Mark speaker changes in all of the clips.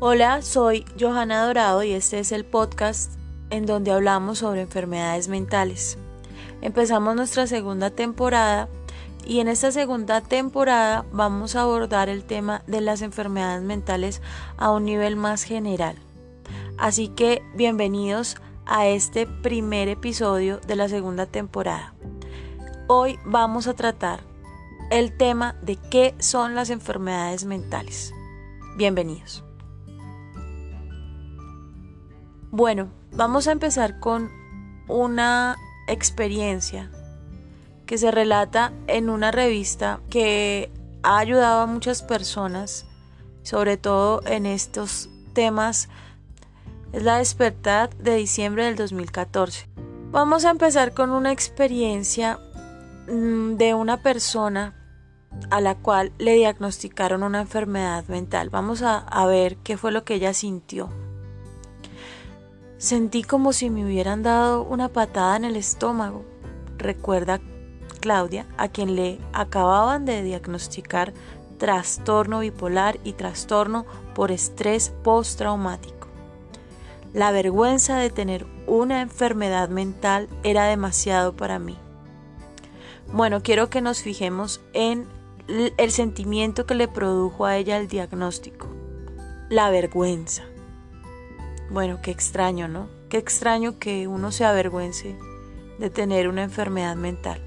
Speaker 1: Hola, soy Johanna Dorado y este es el podcast en donde hablamos sobre enfermedades mentales. Empezamos nuestra segunda temporada y en esta segunda temporada vamos a abordar el tema de las enfermedades mentales a un nivel más general. Así que bienvenidos a este primer episodio de la segunda temporada. Hoy vamos a tratar el tema de qué son las enfermedades mentales. Bienvenidos. Bueno, vamos a empezar con una experiencia que se relata en una revista que ha ayudado a muchas personas, sobre todo en estos temas. Es la despertad de diciembre del 2014. Vamos a empezar con una experiencia mm, de una persona a la cual le diagnosticaron una enfermedad mental. Vamos a, a ver qué fue lo que ella sintió. Sentí como si me hubieran dado una patada en el estómago, recuerda Claudia, a quien le acababan de diagnosticar trastorno bipolar y trastorno por estrés postraumático. La vergüenza de tener una enfermedad mental era demasiado para mí. Bueno, quiero que nos fijemos en el sentimiento que le produjo a ella el diagnóstico, la vergüenza. Bueno, qué extraño, ¿no? Qué extraño que uno se avergüence de tener una enfermedad mental.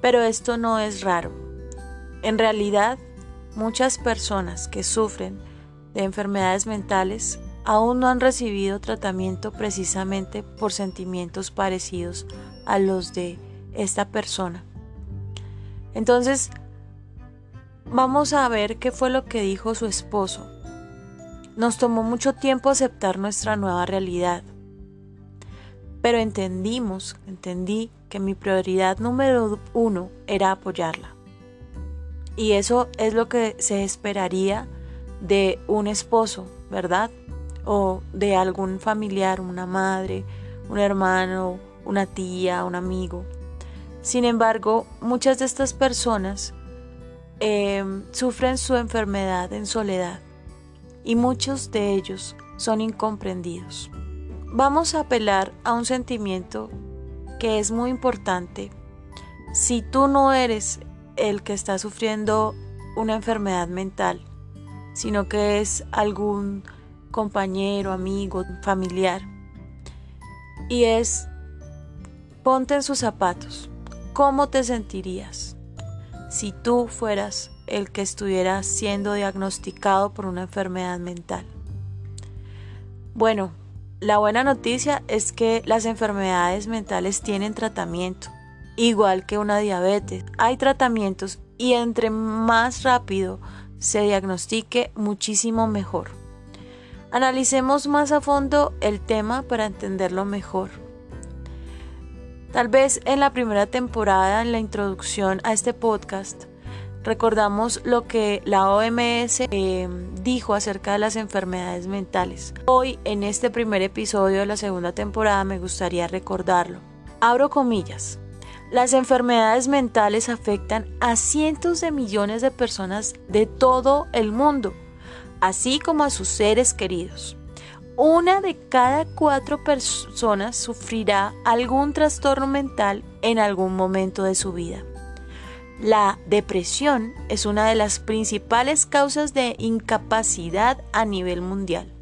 Speaker 1: Pero esto no es raro. En realidad, muchas personas que sufren de enfermedades mentales aún no han recibido tratamiento precisamente por sentimientos parecidos a los de esta persona. Entonces, vamos a ver qué fue lo que dijo su esposo nos tomó mucho tiempo aceptar nuestra nueva realidad. Pero entendimos, entendí que mi prioridad número uno era apoyarla. Y eso es lo que se esperaría de un esposo, ¿verdad? O de algún familiar, una madre, un hermano, una tía, un amigo. Sin embargo, muchas de estas personas eh, sufren su enfermedad en soledad y muchos de ellos son incomprendidos. Vamos a apelar a un sentimiento que es muy importante. Si tú no eres el que está sufriendo una enfermedad mental, sino que es algún compañero, amigo, familiar, y es ponte en sus zapatos. ¿Cómo te sentirías si tú fueras el que estuviera siendo diagnosticado por una enfermedad mental. Bueno, la buena noticia es que las enfermedades mentales tienen tratamiento, igual que una diabetes. Hay tratamientos y entre más rápido se diagnostique, muchísimo mejor. Analicemos más a fondo el tema para entenderlo mejor. Tal vez en la primera temporada, en la introducción a este podcast, recordamos lo que la OMS eh, dijo acerca de las enfermedades mentales. Hoy, en este primer episodio de la segunda temporada, me gustaría recordarlo. Abro comillas. Las enfermedades mentales afectan a cientos de millones de personas de todo el mundo, así como a sus seres queridos. Una de cada cuatro personas sufrirá algún trastorno mental en algún momento de su vida. La depresión es una de las principales causas de incapacidad a nivel mundial.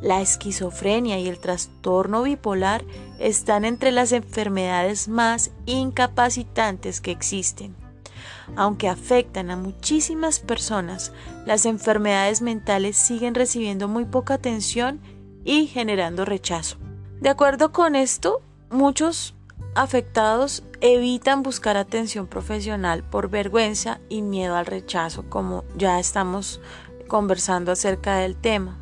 Speaker 1: La esquizofrenia y el trastorno bipolar están entre las enfermedades más incapacitantes que existen. Aunque afectan a muchísimas personas, las enfermedades mentales siguen recibiendo muy poca atención y generando rechazo. De acuerdo con esto, muchos afectados evitan buscar atención profesional por vergüenza y miedo al rechazo, como ya estamos conversando acerca del tema.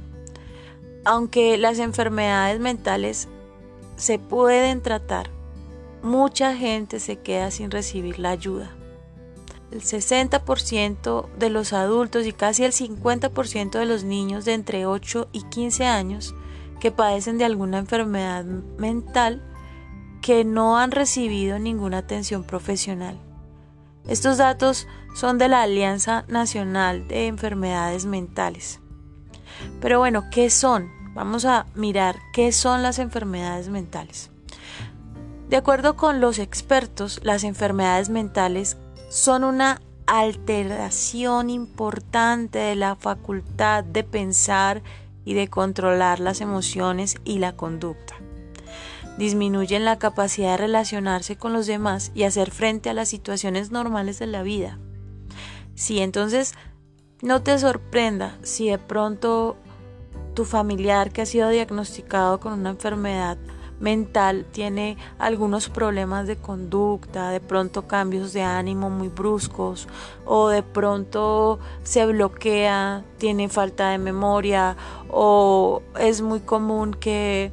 Speaker 1: Aunque las enfermedades mentales se pueden tratar, mucha gente se queda sin recibir la ayuda. El 60% de los adultos y casi el 50% de los niños de entre 8 y 15 años que padecen de alguna enfermedad mental que no han recibido ninguna atención profesional. Estos datos son de la Alianza Nacional de Enfermedades Mentales. Pero bueno, ¿qué son? Vamos a mirar qué son las enfermedades mentales. De acuerdo con los expertos, las enfermedades mentales son una alteración importante de la facultad de pensar y de controlar las emociones y la conducta. Disminuyen la capacidad de relacionarse con los demás y hacer frente a las situaciones normales de la vida. Si entonces no te sorprenda si de pronto tu familiar que ha sido diagnosticado con una enfermedad mental tiene algunos problemas de conducta, de pronto cambios de ánimo muy bruscos o de pronto se bloquea, tiene falta de memoria o es muy común que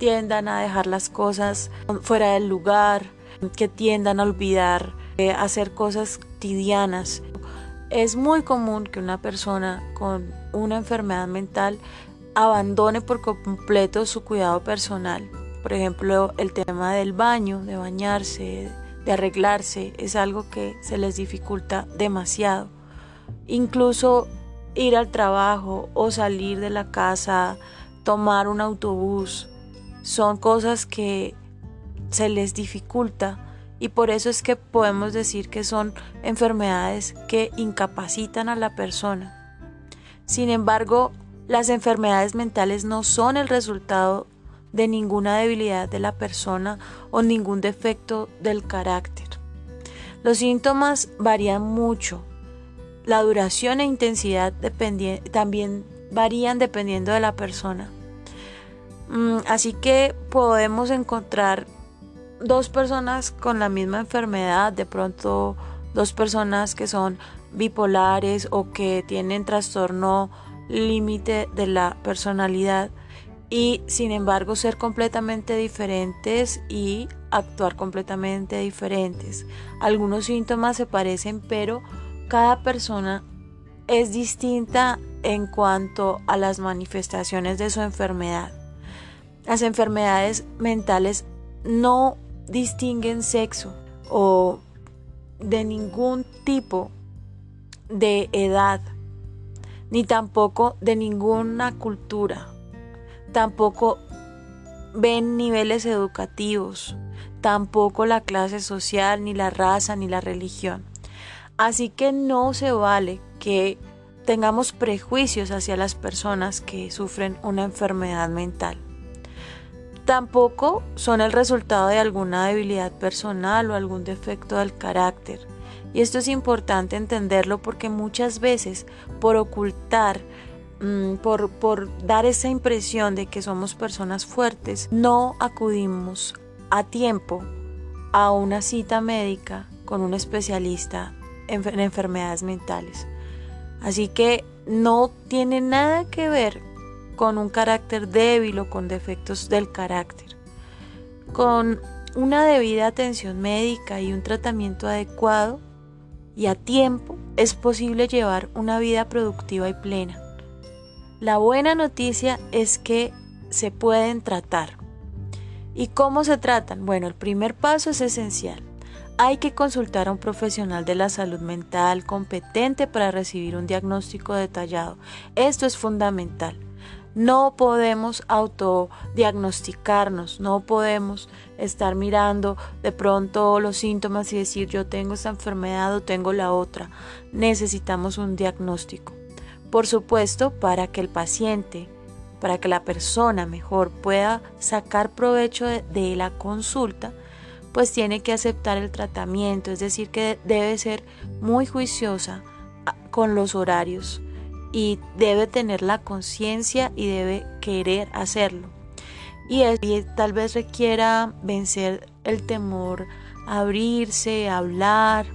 Speaker 1: tiendan a dejar las cosas fuera del lugar, que tiendan a olvidar, eh, hacer cosas cotidianas. Es muy común que una persona con una enfermedad mental abandone por completo su cuidado personal por ejemplo, el tema del baño, de bañarse, de arreglarse, es algo que se les dificulta demasiado. Incluso ir al trabajo o salir de la casa, tomar un autobús, son cosas que se les dificulta y por eso es que podemos decir que son enfermedades que incapacitan a la persona. Sin embargo, las enfermedades mentales no son el resultado de ninguna debilidad de la persona o ningún defecto del carácter. Los síntomas varían mucho. La duración e intensidad también varían dependiendo de la persona. Mm, así que podemos encontrar dos personas con la misma enfermedad, de pronto dos personas que son bipolares o que tienen trastorno límite de la personalidad y sin embargo ser completamente diferentes y actuar completamente diferentes. Algunos síntomas se parecen, pero cada persona es distinta en cuanto a las manifestaciones de su enfermedad. Las enfermedades mentales no distinguen sexo o de ningún tipo de edad, ni tampoco de ninguna cultura tampoco ven niveles educativos, tampoco la clase social, ni la raza, ni la religión. Así que no se vale que tengamos prejuicios hacia las personas que sufren una enfermedad mental. Tampoco son el resultado de alguna debilidad personal o algún defecto del carácter. Y esto es importante entenderlo porque muchas veces por ocultar Mm, por, por dar esa impresión de que somos personas fuertes, no acudimos a tiempo a una cita médica con un especialista en, enfermedades mentales. Así que no tiene nada que ver con un carácter débil o con defectos del carácter. Con una debida atención médica y un tratamiento adecuado y a tiempo es posible llevar una vida productiva y plena. La buena noticia es que se pueden tratar. ¿Y cómo se tratan? Bueno, el primer paso es esencial. Hay que consultar a un profesional de la salud mental competente para recibir un diagnóstico detallado. Esto es fundamental. No podemos autodiagnosticarnos, no podemos estar mirando de pronto los síntomas y decir yo tengo esta enfermedad o tengo la otra. Necesitamos un diagnóstico. Por supuesto, para que el paciente, para que la persona mejor pueda sacar provecho de, la consulta, pues tiene que aceptar el tratamiento, es decir, que debe ser muy juiciosa ah, con los horarios y debe tener la conciencia y debe querer hacerlo. Y, tal vez requiera vencer el temor, abrirse, hablar.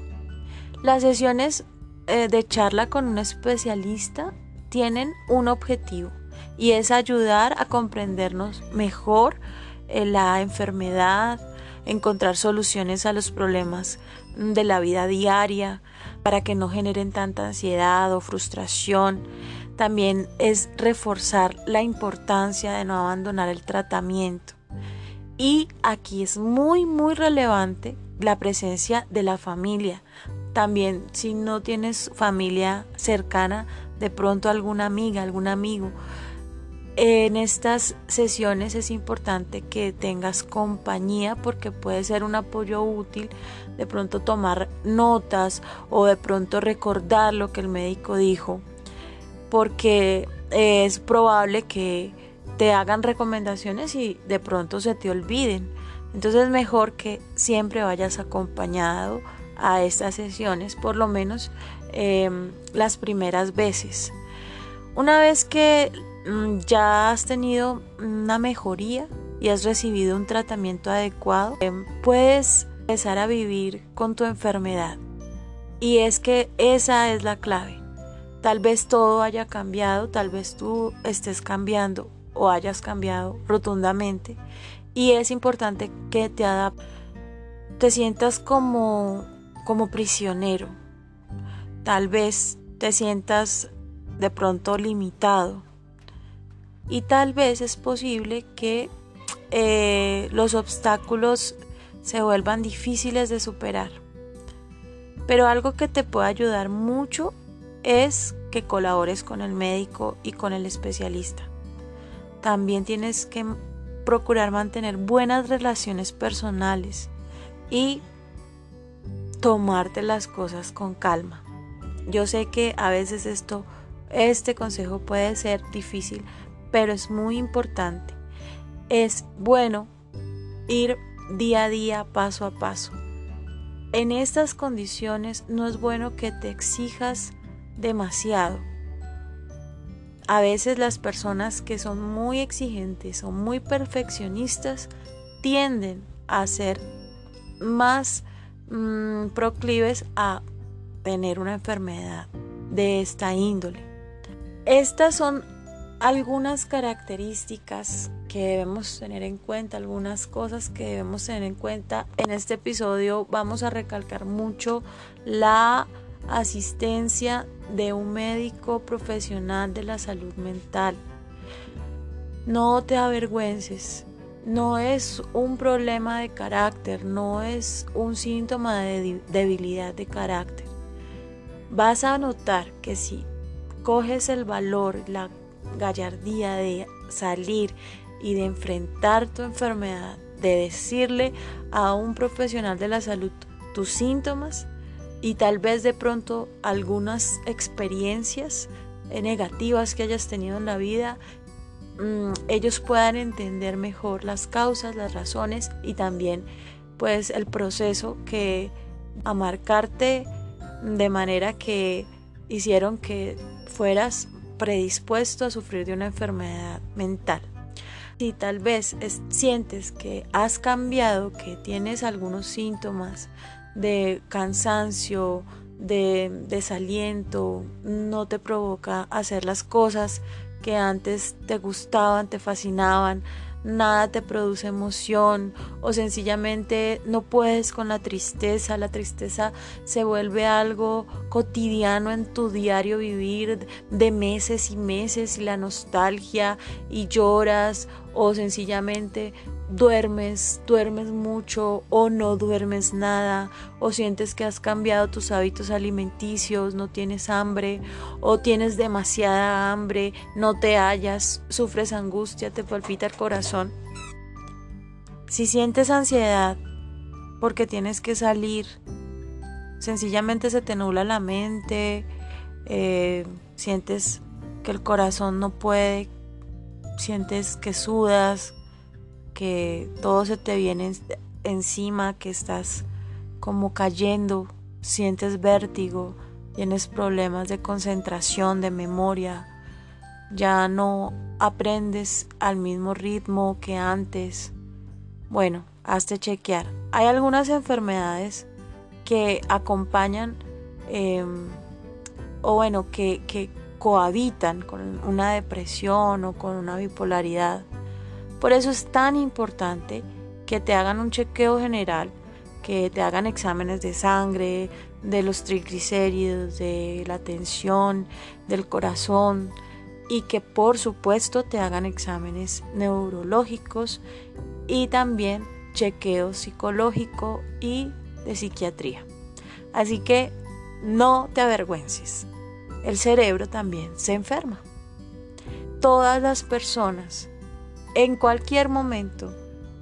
Speaker 1: Las sesiones eh, de charla con un especialista tienen un objetivo y es ayudar a comprendernos mejor eh, la enfermedad, encontrar soluciones a los problemas de la vida diaria para que no generen tanta ansiedad o frustración. También es reforzar la importancia de no abandonar el tratamiento. Y aquí es muy, muy relevante la presencia de la familia, también si no tienes familia cercana, de pronto alguna amiga, algún amigo. En estas sesiones es importante que tengas compañía porque puede ser un apoyo útil, de pronto tomar notas o de pronto recordar lo que el médico dijo, porque es probable que te hagan recomendaciones y de pronto se te olviden. Entonces es mejor que siempre vayas acompañado a estas sesiones, por lo menos em, las primeras veces. Una vez que ya has tenido una mejoría y has recibido un tratamiento adecuado, em, puedes empezar a vivir con tu enfermedad. Y es que esa es la clave. Tal vez todo haya cambiado, tal vez tú estés cambiando o hayas cambiado rotundamente y es importante que te te sientas como como prisionero. Tal vez te sientas de pronto limitado y tal vez es posible que eh, los obstáculos se vuelvan difíciles de superar. Pero algo que te puede ayudar mucho es que colabores con el médico y con el especialista. También tienes que procurar mantener buenas relaciones personales y tomarte las cosas con calma. Yo sé que a veces esto, este consejo puede ser difícil, pero es muy importante. Es bueno ir día a día, paso a paso. En estas condiciones no es bueno que te exijas demasiado a veces las personas que son muy exigentes o muy perfeccionistas tienden a ser más mm, proclives a tener una enfermedad de esta índole. Estas son algunas características que debemos tener en cuenta, algunas cosas que debemos tener en cuenta. En este episodio vamos a recalcar mucho la asistencia de un médico profesional de la salud mental. No te avergüences, no es un problema de carácter, no es un síntoma de debilidad de carácter. Vas a notar que si coges el valor, la gallardía de salir y de enfrentar tu enfermedad, de decirle a un profesional de la salud tus síntomas, y tal vez de pronto algunas experiencias negativas que hayas tenido en la vida, mm, ellos puedan entender mejor las causas, las razones y también pues el proceso que a marcarte de manera que hicieron que fueras predispuesto a sufrir de una enfermedad mental. Si tal vez sientes que has cambiado, que tienes algunos síntomas de cansancio, de desaliento, no te provoca hacer las cosas que antes te gustaban, te fascinaban, nada te produce emoción o sencillamente no puedes con la tristeza, la tristeza se vuelve algo cotidiano en tu diario vivir de meses y meses y la nostalgia y lloras o sencillamente duermes, duermes mucho o no duermes nada o sientes que has cambiado tus hábitos alimenticios, no tienes hambre o tienes demasiada hambre, no te hallas, sufres angustia, te palpita el corazón. Si sientes ansiedad porque tienes que salir, sencillamente se te nubla la mente, eh, sientes que el corazón no puede, sientes que sudas, que todo se te viene encima, que estás como cayendo, sientes vértigo, tienes problemas de concentración, de memoria, ya no aprendes al mismo ritmo que antes. Bueno, hazte chequear. Hay algunas enfermedades que acompañan em, o bueno, que, que cohabitan con una depresión o con una bipolaridad. Por eso es tan importante que te hagan un chequeo general, que te hagan exámenes de sangre, de los triglicéridos, de la tensión, del corazón y que por supuesto te hagan exámenes neurológicos y también chequeo psicológico y de psiquiatría. Así que no te avergüences. El cerebro también se enferma. Todas las personas, en cualquier momento,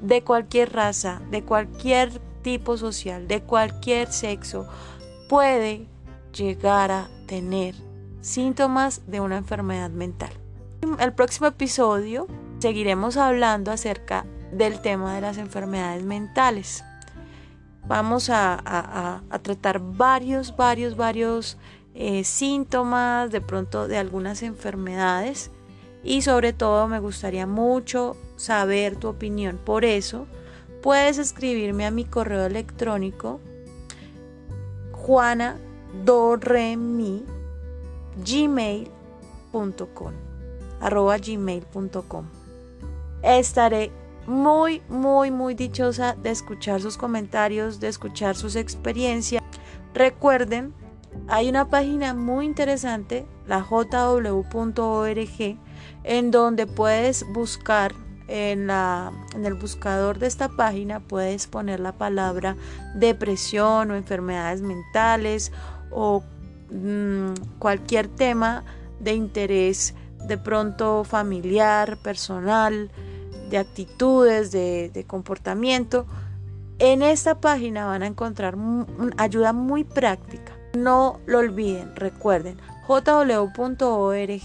Speaker 1: de cualquier raza, de cualquier tipo social, de cualquier sexo, puede llegar a tener síntomas de una enfermedad mental. El próximo episodio seguiremos hablando acerca del tema de las enfermedades mentales. Vamos a, tratar varios, varios, varios eh, síntomas, de pronto de algunas enfermedades. Y sobre todo me gustaría mucho saber tu opinión. Por eso puedes escribirme a mi correo electrónico juana gmail.com arroba gmail.com estaré muy muy muy dichosa de escuchar sus comentarios de escuchar sus experiencias. Recuerden hay una página muy interesante la jw.org en donde puedes buscar en, la, en el buscador de esta página puedes poner la palabra depresión o enfermedades mentales o mm, cualquier tema de interés de pronto familiar, personal, de actitudes, de, de comportamiento. En esta página van a encontrar ayuda muy práctica. No lo olviden, recuerden, jw.org.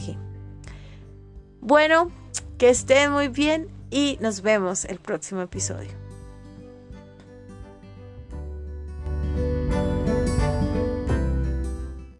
Speaker 1: Bueno, que estén muy bien y nos vemos el próximo episodio.